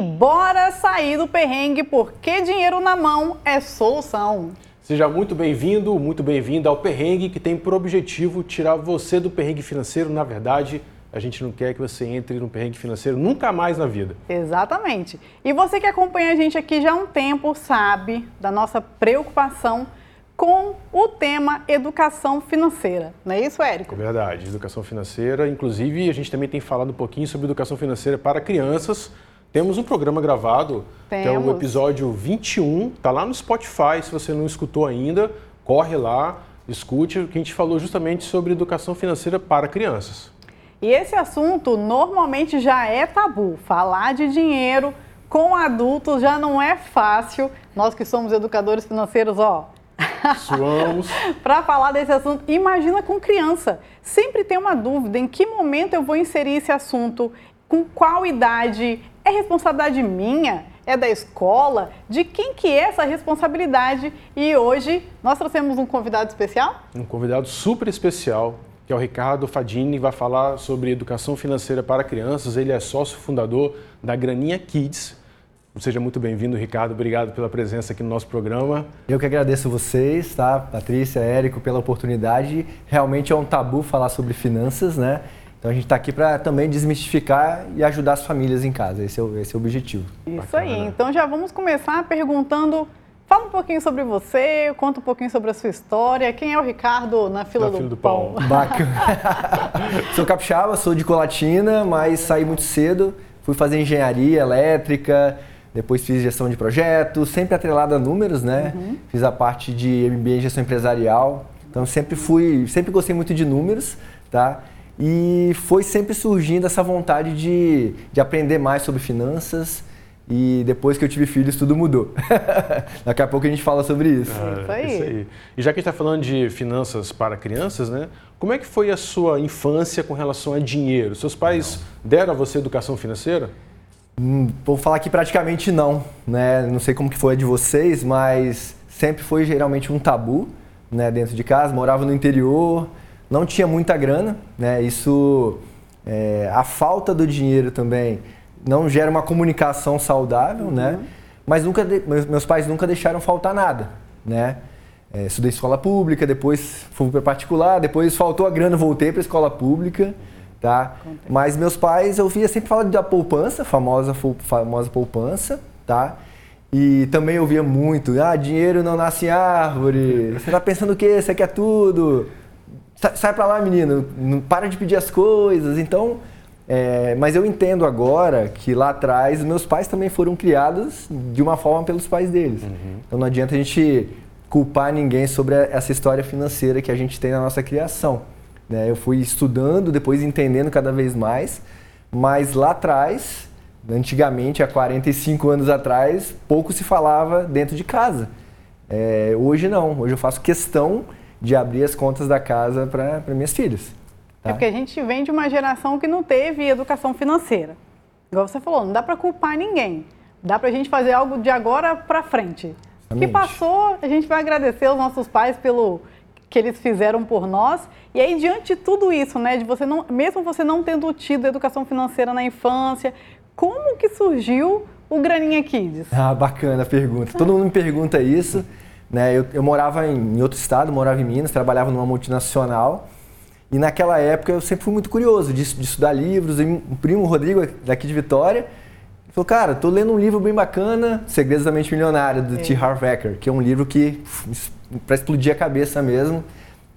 aí, bora sair do perrengue porque dinheiro na mão é solução. Seja muito bem-vindo, muito bem-vinda ao Perrengue, que tem por objetivo tirar você do perrengue financeiro. Na verdade, a gente não quer que você entre no perrengue financeiro nunca mais na vida. Exatamente. E você que acompanha a gente aqui já há um tempo sabe da nossa preocupação com o tema educação financeira. Não é isso, Érico? É verdade, educação financeira. Inclusive, a gente também tem falado um pouquinho sobre educação financeira para crianças. Temos um programa gravado, Temos. que é o episódio 21, tá lá no Spotify, se você não escutou ainda, corre lá, escute, que a gente falou justamente sobre educação financeira para crianças. E esse assunto normalmente já é tabu. Falar de dinheiro com adultos já não é fácil. Nós que somos educadores financeiros, ó, Suamos. para falar desse assunto. Imagina com criança. Sempre tem uma dúvida em que momento eu vou inserir esse assunto, com qual idade. É responsabilidade minha? É da escola? De quem que é essa responsabilidade? E hoje nós trouxemos um convidado especial? Um convidado super especial, que é o Ricardo Fadini, vai falar sobre educação financeira para crianças. Ele é sócio fundador da Graninha Kids, Seja muito bem-vindo, Ricardo. Obrigado pela presença aqui no nosso programa. Eu que agradeço vocês, tá? Patrícia, Érico, pela oportunidade. Realmente é um tabu falar sobre finanças, né? Então a gente está aqui para também desmistificar e ajudar as famílias em casa. Esse é o, esse é o objetivo. Isso Bacana. aí. Então já vamos começar perguntando. Fala um pouquinho sobre você, conta um pouquinho sobre a sua história. Quem é o Ricardo na fila, na do, fila do pão? pão. Bacana. sou capixaba, sou de Colatina, mas saí muito cedo. Fui fazer engenharia elétrica, depois fiz gestão de projetos, sempre atrelado a números, né? Uhum. Fiz a parte de MBA em gestão empresarial. Então sempre fui, sempre gostei muito de números, tá? E foi sempre surgindo essa vontade de, de aprender mais sobre finanças. E depois que eu tive filhos, tudo mudou. Daqui a pouco a gente fala sobre isso. Ah, isso, aí. isso aí. E já que a gente está falando de finanças para crianças, né? Como é que foi a sua infância com relação a dinheiro? Seus pais deram a você educação financeira? Hum, vou falar que praticamente não, né? Não sei como que foi a de vocês, mas sempre foi geralmente um tabu, né? Dentro de casa, morava no interior, não tinha muita grana, né? Isso, é, a falta do dinheiro também não gera uma comunicação saudável, uhum. né? Mas nunca, meus pais nunca deixaram faltar nada, né? É, estudei escola pública, depois fui para particular, depois faltou a grana, voltei para escola pública tá? Mas meus pais, eu via sempre falar da poupança, famosa, famosa poupança, tá? E também eu via muito, ah, dinheiro não nasce em árvore, você tá pensando o quê? Você quer tudo? Sai pra lá, menino, não para de pedir as coisas. Então, é, mas eu entendo agora que lá atrás meus pais também foram criados de uma forma pelos pais deles. Uhum. Então não adianta a gente culpar ninguém sobre essa história financeira que a gente tem na nossa criação. Né? Eu fui estudando, depois entendendo cada vez mais, mas lá atrás, antigamente, há 45 anos atrás, pouco se falava dentro de casa. É, hoje não, hoje eu faço questão de abrir as contas da casa para minhas filhas. Tá? É porque a gente vem de uma geração que não teve educação financeira. Igual você falou, não dá para culpar ninguém. Dá para a gente fazer algo de agora para frente. O que passou, a gente vai agradecer aos nossos pais pelo que eles fizeram por nós. E aí, diante de tudo isso, né, de você não, mesmo você não tendo tido educação financeira na infância, como que surgiu o Graninha Kids? Ah, bacana a pergunta. Todo mundo me pergunta isso. Né? Eu, eu morava em, outro estado, morava em Minas, trabalhava numa multinacional. E naquela época eu sempre fui muito curioso de, de estudar livros. E um primo, Rodrigo, daqui de Vitória, falou, cara, tô lendo um livro bem bacana, Segredos da Mente Milionária, do é. T. Harv Eker, que é um livro que para explodir a cabeça mesmo,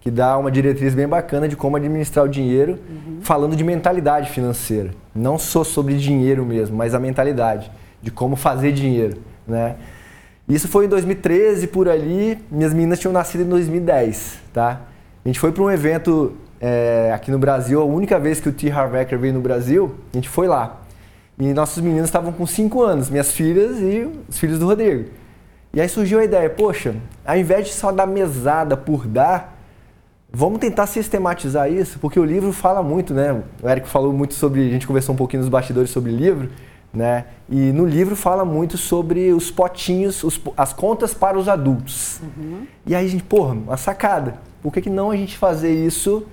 que dá uma diretriz bem bacana de como administrar o dinheiro, uhum. falando de mentalidade financeira. Não só sobre dinheiro mesmo, mas a mentalidade de como fazer dinheiro, né? Isso foi em 2013 por ali. Minhas meninas tinham nascido em 2010, tá? A gente foi para um evento é, aqui no Brasil, a única vez que o T. Harv Eker veio no Brasil, a gente foi lá. E nossos meninos estavam com 5 anos, minhas filhas e os filhos do Rodrigo. E aí surgiu a ideia, poxa, ao invés de só dar mesada por dar, vamos tentar sistematizar isso, porque o livro fala muito, né? O Érico falou muito sobre, a gente conversou um pouquinho nos bastidores sobre livro, né? E no livro fala muito sobre os potinhos, os, as contas para os adultos. Uhum. E aí a gente, porra, uma sacada. Por que, que não a gente fazer isso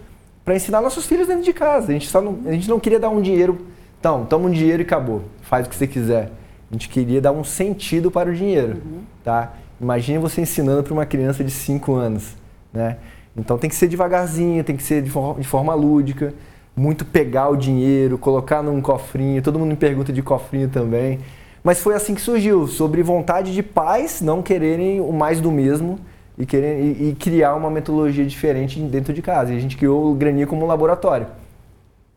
para ensinar nossos filhos dentro de casa? A gente, só não, a gente não queria dar um dinheiro, então, toma um dinheiro e acabou, faz o que você quiser. A gente queria dar um sentido para o dinheiro, uhum. tá? Imagine você ensinando para uma criança de 5 anos, né? Então tem que ser devagarzinho, tem que ser de, de forma lúdica, muito pegar o dinheiro, colocar num cofrinho. Todo mundo me pergunta de cofrinho também. Mas foi assim que surgiu, sobre vontade de pais não quererem o mais do mesmo e, querer, e, e criar uma metodologia diferente dentro de casa. E a gente criou o Graninha como um laboratório.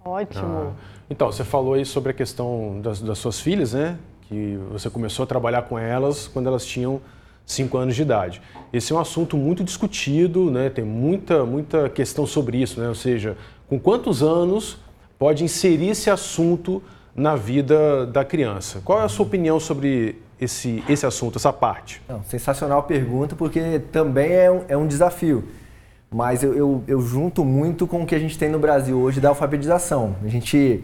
Ótimo. Ah. Então, você falou aí sobre a questão das, das suas filhas, né? Que você começou a trabalhar com elas quando elas tinham 5 anos de idade. Esse é um assunto muito discutido, né? tem muita, muita questão sobre isso, né? ou seja, com quantos anos pode inserir esse assunto na vida da criança? Qual é a sua opinião sobre esse, esse assunto, essa parte? Não, sensacional pergunta, porque também é um, é um desafio. Mas eu, eu, eu junto muito com o que a gente tem no Brasil hoje da alfabetização. A gente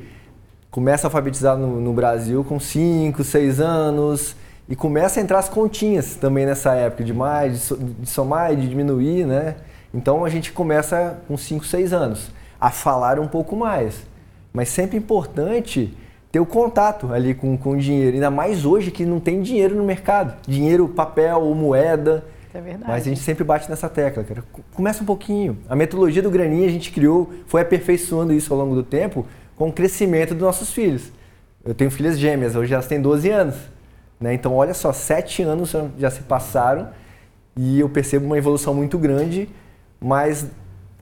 começa a alfabetizar no, no Brasil com 5, 6 anos e começa a entrar as continhas também nessa época, de mais, de somar e de diminuir, né? Então a gente começa com 5, 6 anos a falar um pouco mais. Mas sempre importante ter o contato ali com, com o dinheiro, ainda mais hoje que não tem dinheiro no mercado. Dinheiro, papel ou moeda. É verdade. Mas a gente sempre bate nessa tecla, cara. Começa um pouquinho. A metodologia do graninha a gente criou, foi aperfeiçoando isso ao longo do tempo com o crescimento dos nossos filhos. Eu tenho filhas gêmeas, hoje elas têm 12 anos. Né? Então, olha só, sete anos já se passaram e eu percebo uma evolução muito grande, mas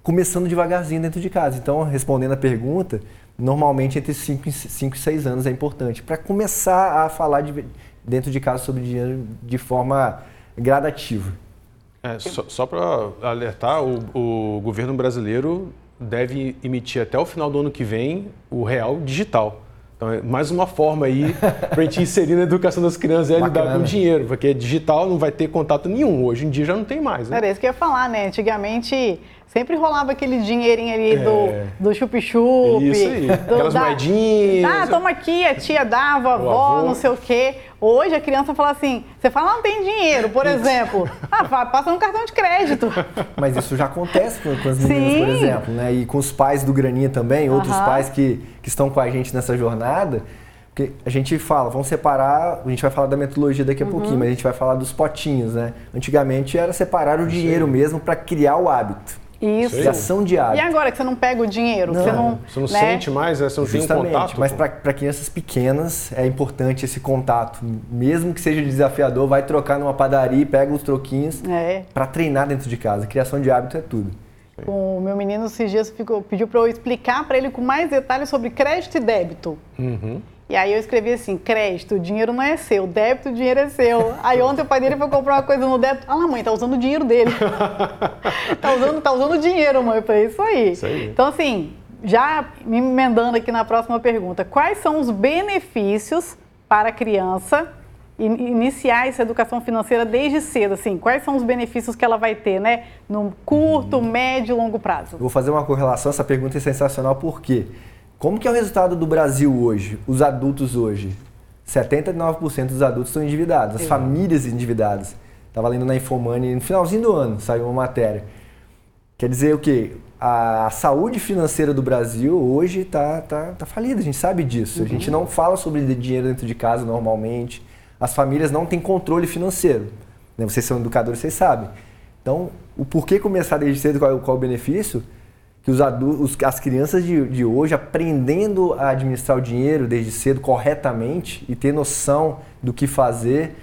começando devagarzinho dentro de casa. Então, respondendo a pergunta, normalmente entre 5 e 6 anos é importante para começar a falar de, dentro de casa sobre dinheiro de forma gradativa. É, só, só para alertar, o, o governo brasileiro deve emitir até o final do ano que vem o real digital. Então, é mais uma forma aí para a gente inserir na educação das crianças é lidar com dinheiro, porque digital não vai ter contato nenhum. Hoje em dia já não tem mais. Né? Era isso que eu ia falar, né? Antigamente sempre rolava aquele dinheirinho ali é. do, do chup-chup. Isso aí, do, aquelas da, moedinhas. Ah, toma aqui, a tia dava, a avó, não sei o quê. Hoje a criança fala assim, você fala, não tem dinheiro, por exemplo. Ah, passa no cartão de crédito. Mas isso já acontece com, com as meninas, Sim. por exemplo, né? E com os pais do Graninha também, outros pais que, que estão com a gente nessa jornada. Porque a gente fala, vamos separar, a gente vai falar da metodologia daqui a uhum. pouquinho, mas a gente vai falar dos potinhos, né? Antigamente era separar o dinheiro mesmo para criar o hábito. Isso. De ação diária. E agora que você não pega o dinheiro? Não. Você não, você não né? sente mais, né? você não Justamente, tem um contato? Mas para crianças pequenas é importante esse contato. Mesmo que seja desafiador, vai trocar numa padaria e pega os troquinhos é. para treinar dentro de casa. Criação de hábito é tudo. O meu menino esses dias ficou, pediu para eu explicar para ele com mais detalhes sobre crédito e débito. Uhum. E aí eu escrevi assim, crédito, o dinheiro não é seu, débito, o dinheiro é seu. Aí ontem o pai dele foi comprar uma coisa no débito. Ah lá, mãe, tá usando o dinheiro dele. tá usando, tá usando dinheiro, mãe. Falei, isso aí. isso aí. Então, assim, já me emendando aqui na próxima pergunta, quais são os benefícios para a criança iniciar essa educação financeira desde cedo, assim, quais são os benefícios que ela vai ter, né, no curto, médio e longo prazo? vou fazer uma correlação, essa pergunta é sensacional, por quê? Como que é o resultado do Brasil hoje, os adultos hoje? 79% dos adultos estão endividados, as famílias endividadas. Estava lendo na Infomoney, no finalzinho do ano, saiu uma matéria. Quer dizer o quê? A saúde financeira do Brasil hoje está tá, tá falida, a gente sabe disso. Uhum. A gente não fala sobre dinheiro dentro de casa normalmente. As famílias não têm controle financeiro. Né? Vocês são educadores, vocês sabem. Então, o porquê começar desde cedo, qual, qual é o benefício? Que os adultos, as crianças de, de hoje aprendendo a administrar o dinheiro desde cedo corretamente e ter noção do que fazer,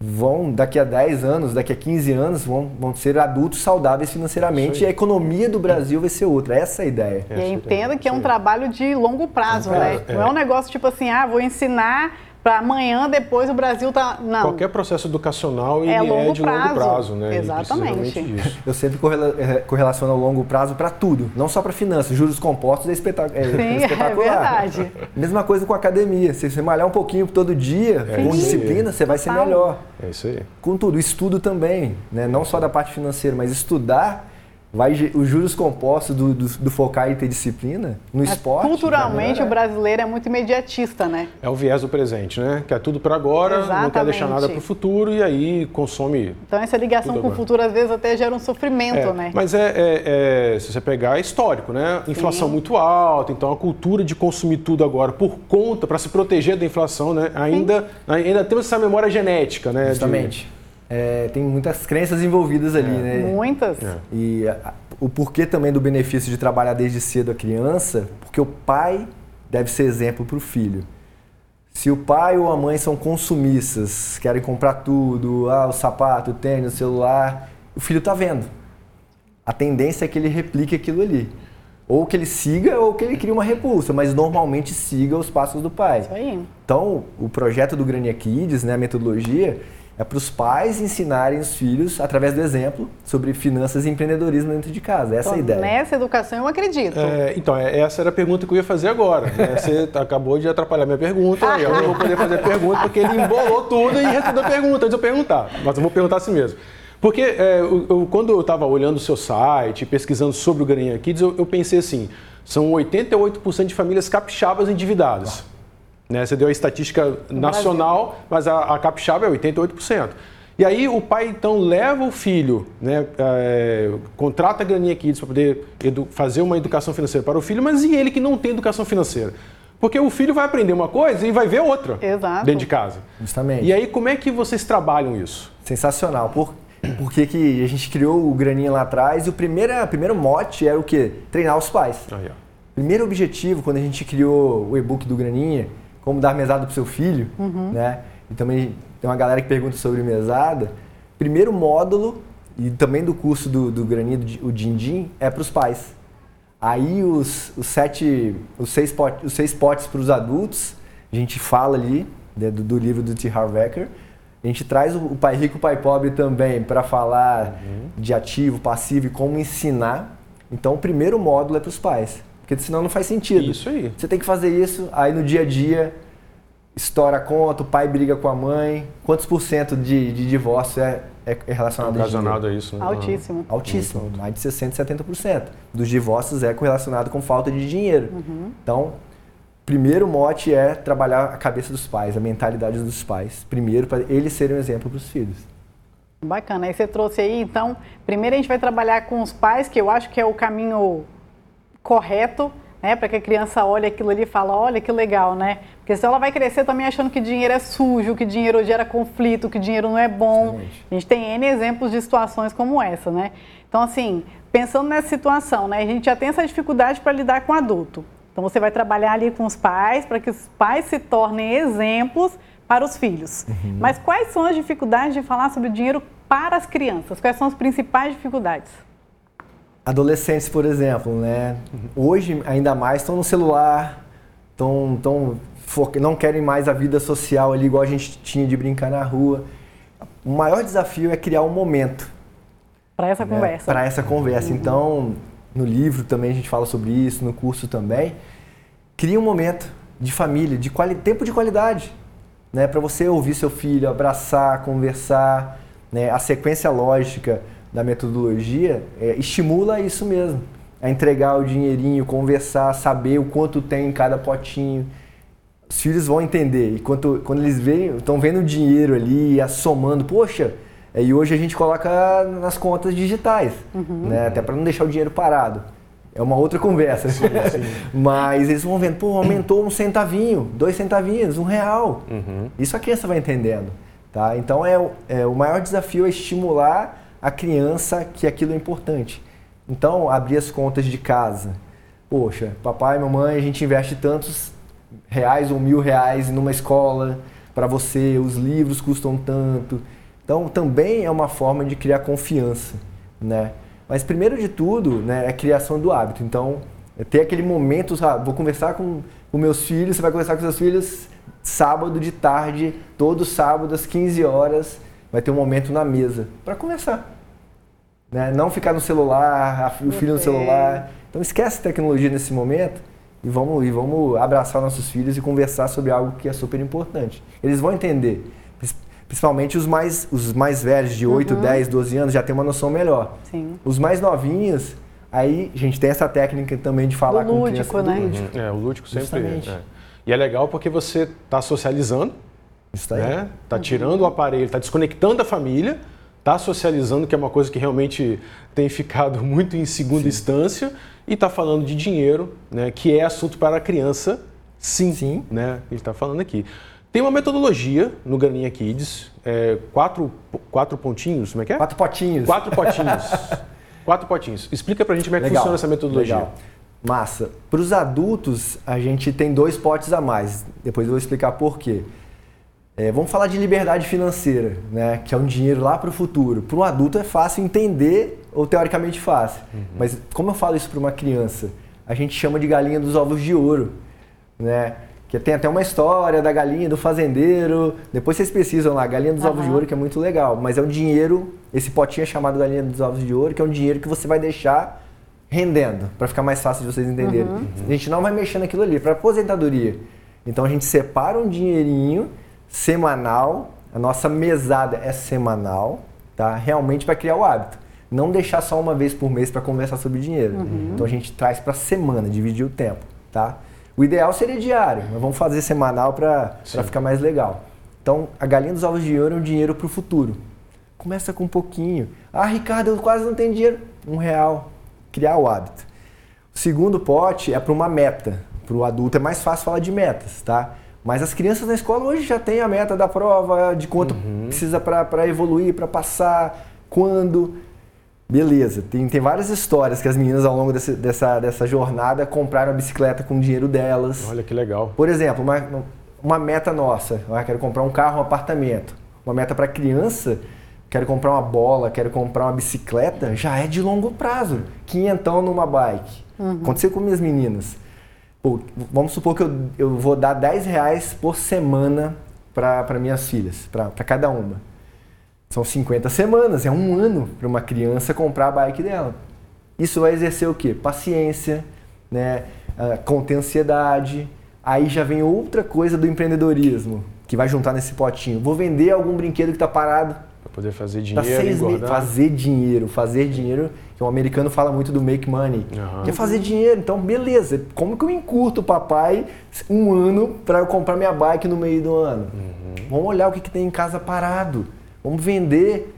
vão, daqui a 10 anos, daqui a 15 anos, vão, vão ser adultos saudáveis financeiramente e a economia do Brasil vai ser outra. Essa é a ideia. E entenda que é um trabalho de longo prazo, é, né? É. Não é um negócio tipo assim, ah, vou ensinar para amanhã, depois o Brasil tá. Não. Qualquer processo educacional ele é, é de prazo. longo prazo, né? Exatamente. Eu sempre é, correlaciono o longo prazo para tudo, não só para finanças. Juros compostos é, espetac... é Sim, é espetacular. É verdade. Mesma coisa com academia. Se você malhar um pouquinho todo dia, é com disciplina, você vai ser melhor. É isso aí. Com tudo, estudo também, né? não só da parte financeira, mas estudar vai os juros compostos do, do, do focar em ter disciplina no Mas esporte. Culturalmente, o brasileiro é muito imediatista, né? É o viés do presente, né? Quer tudo para agora, Exatamente. não quer deixar nada para o futuro e aí consome. Então, essa ligação com o futuro às vezes até gera um sofrimento, é, né? Mas é, é, é, se você pegar, é histórico, né? Inflação Sim. muito alta, então a cultura de consumir tudo agora por conta, para se proteger da inflação, né? Ainda, ainda temos essa memória genética, né? Justamente. De é, tem muitas crenças envolvidas ali, é. né? Muitas. É. E a, o porquê também do benefício de trabalhar desde cedo a criança, porque o pai deve ser exemplo para o filho. Se o pai ou a mãe são consumistas, querem comprar tudo, ah, o sapato, o tênis, o celular, o filho está vendo. A tendência é que ele replique aquilo ali. Ou que ele siga ou que ele crie uma repulsa, mas normalmente siga os passos do pai. Isso aí. Então, o projeto do Grania Kids, né, a metodologia, é para os pais ensinarem os filhos, através do exemplo, sobre finanças e empreendedorismo dentro de casa. Essa então, é a então, ideia. Nessa educação eu acredito. É, então, é, essa era a pergunta que eu ia fazer agora. Né? Você acabou de atrapalhar minha pergunta, eu não vou poder fazer a pergunta, porque ele embolou tudo e respondeu a pergunta antes de eu perguntar. Mas eu vou perguntar assim mesmo. Porque é, eu, quando eu estava olhando o seu site, pesquisando sobre o Graninha Kids, eu, eu pensei assim, são 88% de famílias capixabas endividadas. Ah. Né? Você deu a estatística nacional, mas a, a capixaba é 88%. E aí o pai então leva o filho, né, é, contrata a Graninha Kids para poder fazer uma educação financeira para o filho, mas e ele que não tem educação financeira? Porque o filho vai aprender uma coisa e vai ver outra Exato. dentro de casa. Justamente. E aí como é que vocês trabalham isso? Sensacional. Por, porque que a gente criou o Graninha lá atrás e o primeiro, o primeiro mote era o quê? Treinar os pais. Ah, yeah. Primeiro objetivo, quando a gente criou o e-book do Graninha, como dar mesada para seu filho, uhum. né? E também tem uma galera que pergunta sobre mesada. Primeiro módulo, e também do curso do, do Granido, o Dindim, é para os pais. Aí os, os sete, os seis, potes, os seis potes para os adultos, a gente fala ali, né, do, do, livro do T. Harv Eker. A gente traz o, o pai rico e o pai pobre também para falar uhum. de ativo, passivo e como ensinar. Então o primeiro módulo é para os pais. Porque senão não faz sentido. Isso aí. Você tem que fazer isso, aí no dia a dia estoura a conta, o pai briga com a mãe. Quantos por cento de, de divórcio é, é relacionado, é relacionado a, a isso? Né? Altíssimo. Altíssimo, mais de 60%, 70%. Dos divórcios é correlacionado com falta de dinheiro. Uhum. Então, primeiro mote é trabalhar a cabeça dos pais, a mentalidade dos pais. Primeiro, para eles serem um exemplo para os filhos. Bacana. Aí você trouxe aí, então, primeiro a gente vai trabalhar com os pais, que eu acho que é o caminho correto, né, para que a criança olhe aquilo ali e fale, olha que legal, né? Porque senão ela vai crescer também achando que dinheiro é sujo, que dinheiro gera conflito, que dinheiro não é bom. A gente tem N exemplos de situações como essa, né? Então, assim, pensando nessa situação, né, a gente já tem essa dificuldade para lidar com o adulto. Então, você vai trabalhar ali com os pais para que os pais se tornem exemplos para os filhos. Uhum. Mas quais são as dificuldades de falar sobre dinheiro para as crianças? Quais são as principais dificuldades? Adolescentes, por exemplo, né? Hoje, ainda mais, estão no celular, estão, tão, não querem mais a vida social ali, igual a gente tinha de brincar na rua. O maior desafio é criar um momento. Para essa né? conversa. Para essa conversa. Uhum. Então, no livro também a gente fala sobre isso, no curso também. Cria um momento de família, de quali tempo de qualidade. Né? Para você ouvir seu filho, abraçar, conversar, né? a sequência lógica da metodologia é, estimula isso mesmo. A entregar o dinheirinho, conversar, saber o quanto tem em cada potinho. Os filhos vão entender. E quando, quando eles veem, estão vendo o dinheiro ali, somando, poxa, é, e hoje a gente coloca nas contas digitais, uhum. né? até para não deixar o dinheiro parado. É uma outra conversa. Sim, sim. Mas eles vão vendo, pô, aumentou um centavinho, dois centavinhos, um real. Uhum. Isso a criança vai entendendo. Tá? Então é, é, o maior desafio é estimular a criança que aquilo é importante. Então, abrir as contas de casa. Poxa, papai mamãe, a gente investe tantos reais ou mil reais numa escola para você, os livros custam tanto. Então, também é uma forma de criar confiança, né? Mas, primeiro de tudo, né, é a criação do hábito. Então, é ter aquele momento, sabe? vou conversar com, com meus filhos, você vai conversar com seus filhos sábado de tarde, todo sábado às 15 horas, vai ter um momento na mesa para conversar. Né? Não ficar no celular, o filho no celular. Então esquece tecnologia nesse momento e vamos, e vamos abraçar nossos filhos e conversar sobre algo que é super importante. Eles vão entender. Principalmente os mais, os mais velhos, de 8, uhum. 10, 12 anos, já tem uma noção melhor. Sim. Os mais novinhos, aí a gente tem essa técnica também de falar do com lúdico, criança. Né? Lúdico. É, o lúdico sempre é. E é legal porque você está socializando, Isso aí. Né? Tá uhum. tirando o aparelho, está desconectando a família, está socializando, que é uma coisa que realmente tem ficado muito em segunda sim. instância, e está falando de dinheiro, né? que é assunto para a criança, sim. Sim. Né? Ele está falando aqui. Tem uma metodologia no Graninha Kids, é, quatro, quatro pontinhos, como é que é? Quatro potinhos. Quatro potinhos. quatro potinhos. Explica pra gente como é que Legal. funciona essa metodologia. Legal. Massa. Para os adultos, a gente tem dois potes a mais. Depois eu vou explicar por quê. É, vamos falar de liberdade financeira, né? que é um dinheiro lá para o futuro. Para um adulto é fácil entender, ou teoricamente fácil. Uhum. Mas como eu falo isso para uma criança? A gente chama de galinha dos ovos de ouro. Né? Que tem até uma história da galinha, do fazendeiro. Depois vocês pesquisam lá, galinha dos uhum. ovos de ouro, que é muito legal. Mas é um dinheiro, esse potinho é chamado galinha dos ovos de ouro, que é um dinheiro que você vai deixar rendendo, para ficar mais fácil de vocês entenderem. Uhum. A gente não vai mexer naquilo ali, para aposentadoria. Então a gente separa um dinheirinho semanal, a nossa mesada é semanal, tá? Realmente para criar o hábito. Não deixar só uma vez por mês para conversar sobre dinheiro. Uhum. Então a gente traz para semana, dividir o tempo, tá? O ideal seria diário, mas vamos fazer semanal para ficar mais legal. Então, a galinha dos ovos de ouro é um dinheiro para o futuro. Começa com um pouquinho. Ah, Ricardo, eu quase não tenho dinheiro. Um real. Criar o hábito. O segundo pote é para uma meta. Para o adulto é mais fácil falar de metas, tá? Mas as crianças na escola hoje já têm a meta da prova, de quanto uhum. precisa para evoluir, para passar, quando. Beleza, tem, tem várias histórias que as meninas ao longo desse, dessa, dessa jornada compraram a bicicleta com o dinheiro delas. Olha que legal. Por exemplo, uma, uma meta nossa, ah, quero comprar um carro, um apartamento. Uma meta para criança, quero comprar uma bola, quero comprar uma bicicleta, já é de longo prazo. Quinhentão numa bike. Uhum. Aconteceu com minhas meninas. Vamos supor que eu, eu vou dar 10 reais por semana para minhas filhas, para cada uma. São 50 semanas, é um ano para uma criança comprar a bike dela. Isso vai exercer o quê? Paciência, né? Uh, conter ansiedade. Aí já vem outra coisa do empreendedorismo que vai juntar nesse potinho. Vou vender algum brinquedo que está parado. Poder fazer dinheiro, tá Fazer dinheiro, fazer dinheiro. Que o americano fala muito do make money. Uhum. Quer fazer dinheiro, então beleza. Como que eu encurto o papai um ano para eu comprar minha bike no meio do ano? Uhum. Vamos olhar o que, que tem em casa parado. Vamos vender.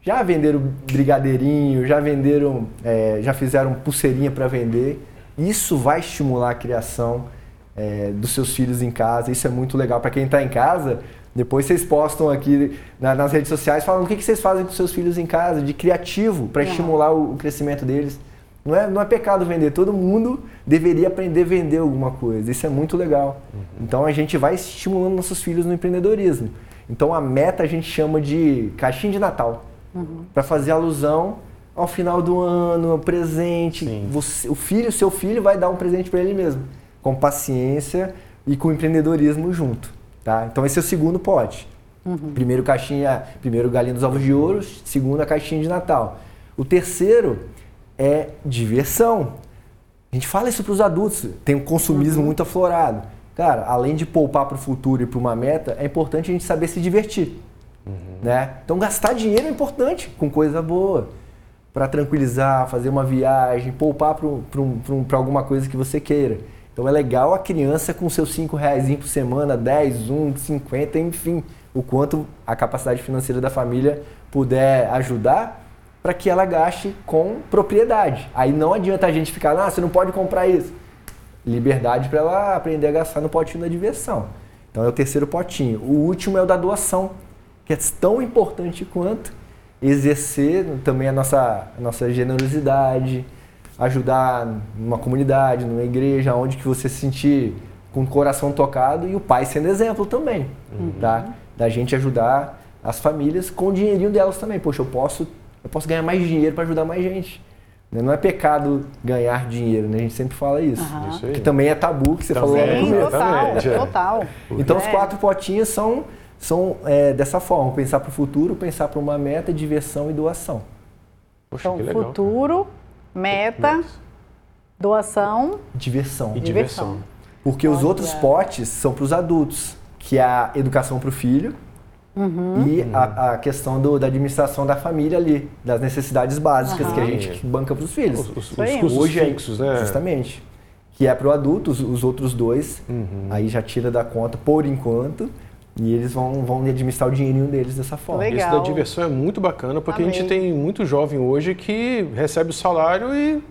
Já venderam brigadeirinho, já venderam, é, já fizeram pulseirinha para vender. Isso vai estimular a criação é, dos seus filhos em casa. Isso é muito legal para quem está em casa. Depois vocês postam aqui na, nas redes sociais falando o que, que, vocês fazem com seus filhos em casa, de criativo, para estimular o, o, crescimento deles. Não é, não é pecado vender, todo mundo deveria aprender a vender alguma coisa. Isso é muito legal. Uhum. Então a gente vai estimulando nossos filhos no empreendedorismo. Então a meta a gente chama de caixinha de Natal, uhum. para fazer alusão ao final do ano, ao presente. Você, o filho, seu filho vai dar um presente para ele mesmo, com paciência e com empreendedorismo junto, tá? Então esse é o segundo pote. Uhum. Primeiro caixinha, primeiro galinha dos ovos de ouro, segundo a caixinha de Natal. O terceiro é diversão. A gente fala isso para os adultos, tem um consumismo uhum. muito aflorado. Cara, além de poupar para o futuro e para uma meta, é importante a gente saber se divertir. Uhum. Né? Então, gastar dinheiro é importante com coisa boa. Para tranquilizar, fazer uma viagem, poupar para um, um, alguma coisa que você queira. Então, é legal a criança com seus 5 reais por semana, 10, 1, 50, enfim, o quanto a capacidade financeira da família puder ajudar para que ela gaste com propriedade. Aí não adianta a gente ficar, ah, você não pode comprar isso liberdade para ela aprender a gastar no potinho da diversão. Então é o terceiro potinho. O último é o da doação, que é tão importante quanto exercer também a nossa, a nossa generosidade, ajudar numa comunidade, numa igreja, onde que você se sentir com o coração tocado e o pai sendo exemplo também, uhum. tá? Da gente ajudar as famílias com o dinheirinho delas também. Poxa, eu posso, eu posso ganhar mais dinheiro para ajudar mais gente. Né? Não é pecado ganhar dinheiro, né? A gente sempre fala isso. Uhum. isso que também é tabu, que você também, falou lá no começo. Total, total. Então é. os quatro potinhos são, são é, dessa forma, pensar para o futuro, pensar para uma meta, diversão e doação. Poxa, então, futuro, meta, doação... Diversão. E diversão. Porque Olha. os outros potes são para os adultos, que é a educação para o filho, uhum. e a, a, questão do, da administração da família ali, das necessidades básicas uhum. que a gente banca para os filhos. Os, os, os custos Hoje, fixos, né? Justamente. Que é para o adulto, os, os, outros dois, uhum. aí já tira da conta por enquanto. E eles vão, vão administrar o dinheirinho deles dessa forma. Legal. Isso da diversão é muito bacana, porque Amei. a gente tem muito jovem hoje que recebe o salário e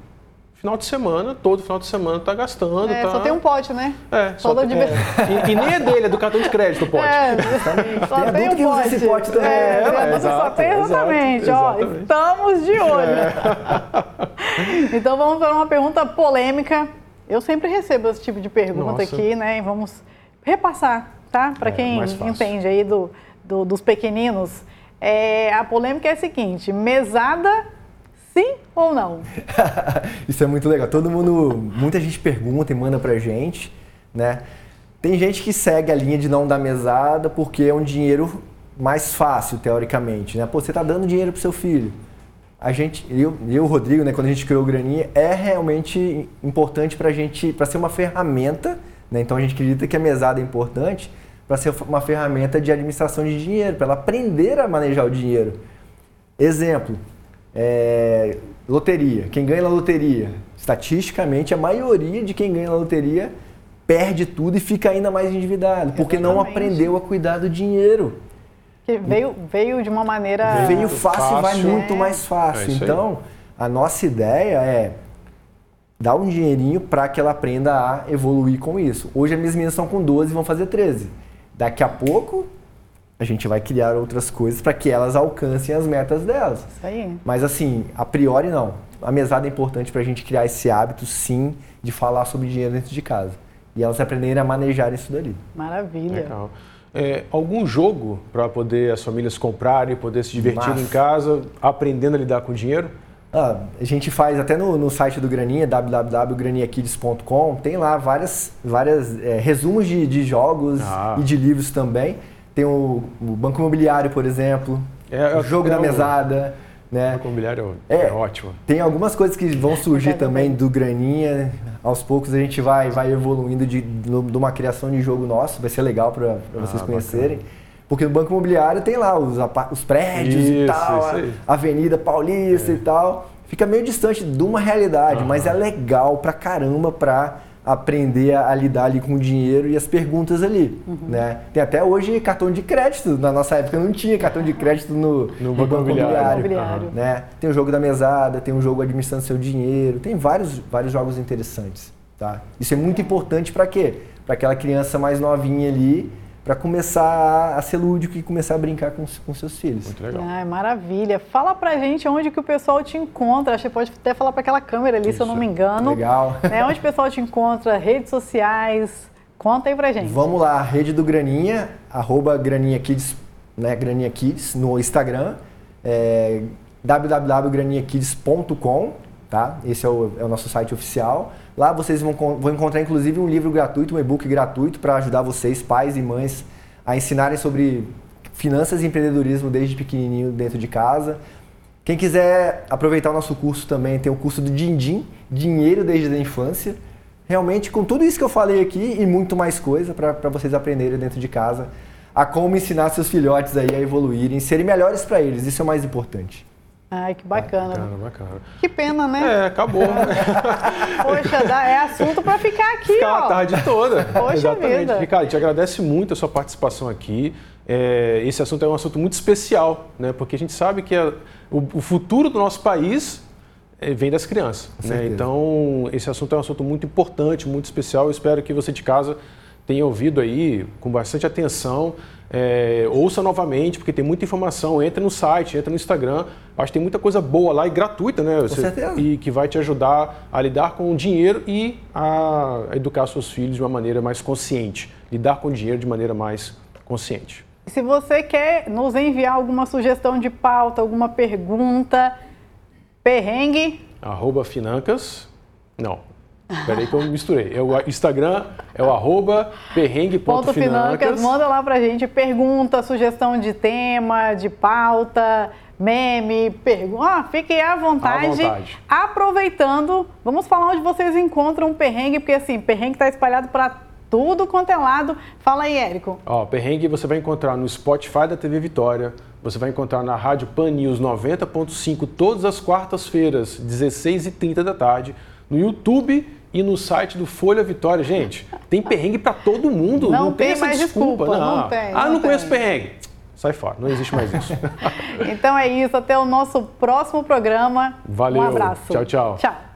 final de semana, todo final de semana tá gastando. É, tá... só tem um pote, né? É, só tem, é. E, e, nem é dele, é do cartão de crédito o pote. É, só tem, tem um que usa esse pote também. É, é, é só tem exatamente, exato, ó, exatamente. estamos de olho. É. então vamos para uma pergunta polêmica. Eu sempre recebo esse tipo de pergunta Nossa. aqui, né? E vamos repassar, tá? Para é, quem entende aí do, do, dos pequeninos. É, a polêmica é a seguinte: mesada Sim ou não? Isso é muito legal. Todo mundo, muita gente pergunta e manda pra gente, né? Tem gente que segue a linha de não dar mesada porque é um dinheiro mais fácil, teoricamente, né? Pô, você tá dando dinheiro pro seu filho. A gente, eu e o Rodrigo, né, quando a gente criou o Graninha, é realmente importante pra gente, para ser uma ferramenta, né? Então a gente acredita que a mesada é importante para ser uma ferramenta de administração de dinheiro, para ela aprender a manejar o dinheiro. Exemplo, é, loteria. Quem ganha na loteria, estatisticamente, a maioria de quem ganha na loteria perde tudo e fica ainda mais endividado, porque não aprendeu a cuidar do dinheiro. Que veio, veio de uma maneira. Veio fácil, fácil. vai muito é. mais fácil. É então, a nossa ideia é dar um dinheirinho para que ela aprenda a evoluir com isso. Hoje as minhas meninas estão com 12 e vão fazer 13. Daqui a pouco a gente vai criar outras coisas para que elas alcancem as metas delas. Isso aí. Mas assim, a priori não. A mesada é importante para a gente criar esse hábito, sim, de falar sobre dinheiro dentro de casa. E elas aprenderem a manejar isso dali. Maravilha. Legal. É, algum jogo para poder as famílias comprarem, poder se divertir Mas... em casa, aprendendo a lidar com dinheiro? Ah, a gente faz até no, no site do Graninha, www.graniakids.com, tem lá várias, várias é, resumos de, de jogos ah. e de livros também. Tem o, o Banco Imobiliário, por exemplo, é, o Jogo da Mesada. Né? O Banco Imobiliário é, é, ótimo. Tem algumas coisas que vão surgir também do Graninha. Aos poucos a gente vai, vai evoluindo de, de uma criação de jogo nosso. Vai ser legal para vocês ah, conhecerem. Bacana. Porque no Banco Imobiliário tem lá os, os prédios isso, e tal, a Avenida Paulista é. e tal. Fica meio distante de uma realidade, mas é legal pra caramba pra aprender a, lidar ali com o dinheiro e as perguntas ali, uhum. né? Tem até hoje cartão de crédito, na nossa época não tinha cartão de crédito no, no, no banco imobiliário, né? Tem o jogo da mesada, tem o jogo administrando seu dinheiro, tem vários, vários jogos interessantes, tá? Isso é muito importante para quê? Para aquela criança mais novinha ali para começar a ser lúdico e começar a brincar com, com seus filhos. Muito legal. Ah, maravilha. Fala pra gente onde que o pessoal te encontra. Acho que pode até falar para aquela câmera ali, Isso. se eu não me engano. Legal. Né? Onde o pessoal te encontra, redes sociais. Conta aí pra gente. Vamos lá, rede do Graninha, arroba Graninha Kids, né, Graninha Kids no Instagram, é, www.graninhakids.com, tá? Esse é o, é o nosso site oficial. Lá vocês vão, vão encontrar inclusive um livro gratuito, um e-book gratuito para ajudar vocês, pais e mães, a ensinarem sobre finanças e empreendedorismo desde pequenininho dentro de casa. Quem quiser aproveitar o nosso curso também, tem o curso do Dindim, Dinheiro desde a Infância. Realmente, com tudo isso que eu falei aqui e muito mais coisa para vocês aprenderem dentro de casa a como ensinar seus filhotes aí a evoluírem, serem melhores para eles. Isso é o mais importante. Ai, que bacana. Bacana, bacana. Que pena, né? É, acabou. Poxa, dá, é assunto para ficar aqui, ficar ó. a tarde toda. Poxa Exatamente. Vida. Ricardo, a gente agradece muito a sua participação aqui. É, esse assunto é um assunto muito especial, né? Porque a gente sabe que a, o, o, futuro do nosso país é, vem das crianças. Né? Então, esse assunto é um assunto muito importante, muito especial. Eu espero que você de casa tenha ouvido aí com bastante atenção. É, ouça novamente, porque tem muita informação. Entra no site, entra no Instagram. Acho que tem muita coisa boa lá e gratuita, né? Você, com certeza. E que vai te ajudar a lidar com o dinheiro e a educar seus filhos de uma maneira mais consciente. Lidar com o dinheiro de maneira mais consciente. Se você quer nos enviar alguma sugestão de pauta, alguma pergunta, perrengue. Arroba Financas. Não, Peraí que eu misturei. É o Instagram é o arroba perrengue.financas. Manda lá pra gente pergunta, sugestão de tema, de pauta, meme, pergunta. Ah, fiquem à vontade. à vontade. Aproveitando, vamos falar onde vocês encontram o perrengue, porque assim, perrengue está espalhado para tudo quanto é lado. Fala aí, Érico. Ó, perrengue você vai encontrar no Spotify da TV Vitória, você vai encontrar na Rádio Pan News 90.5 todas as quartas-feiras, 16h30 da tarde, no YouTube e no site do Folha Vitória. Gente, tem perrengue para todo mundo. Não, não tem, tem mais desculpa. desculpa. Não. não. tem. Ah, não, não conheço perrengue. Sai fora, não existe mais isso. então é isso, até o nosso próximo programa. Valeu. Um abraço. Tchau, tchau. Tchau.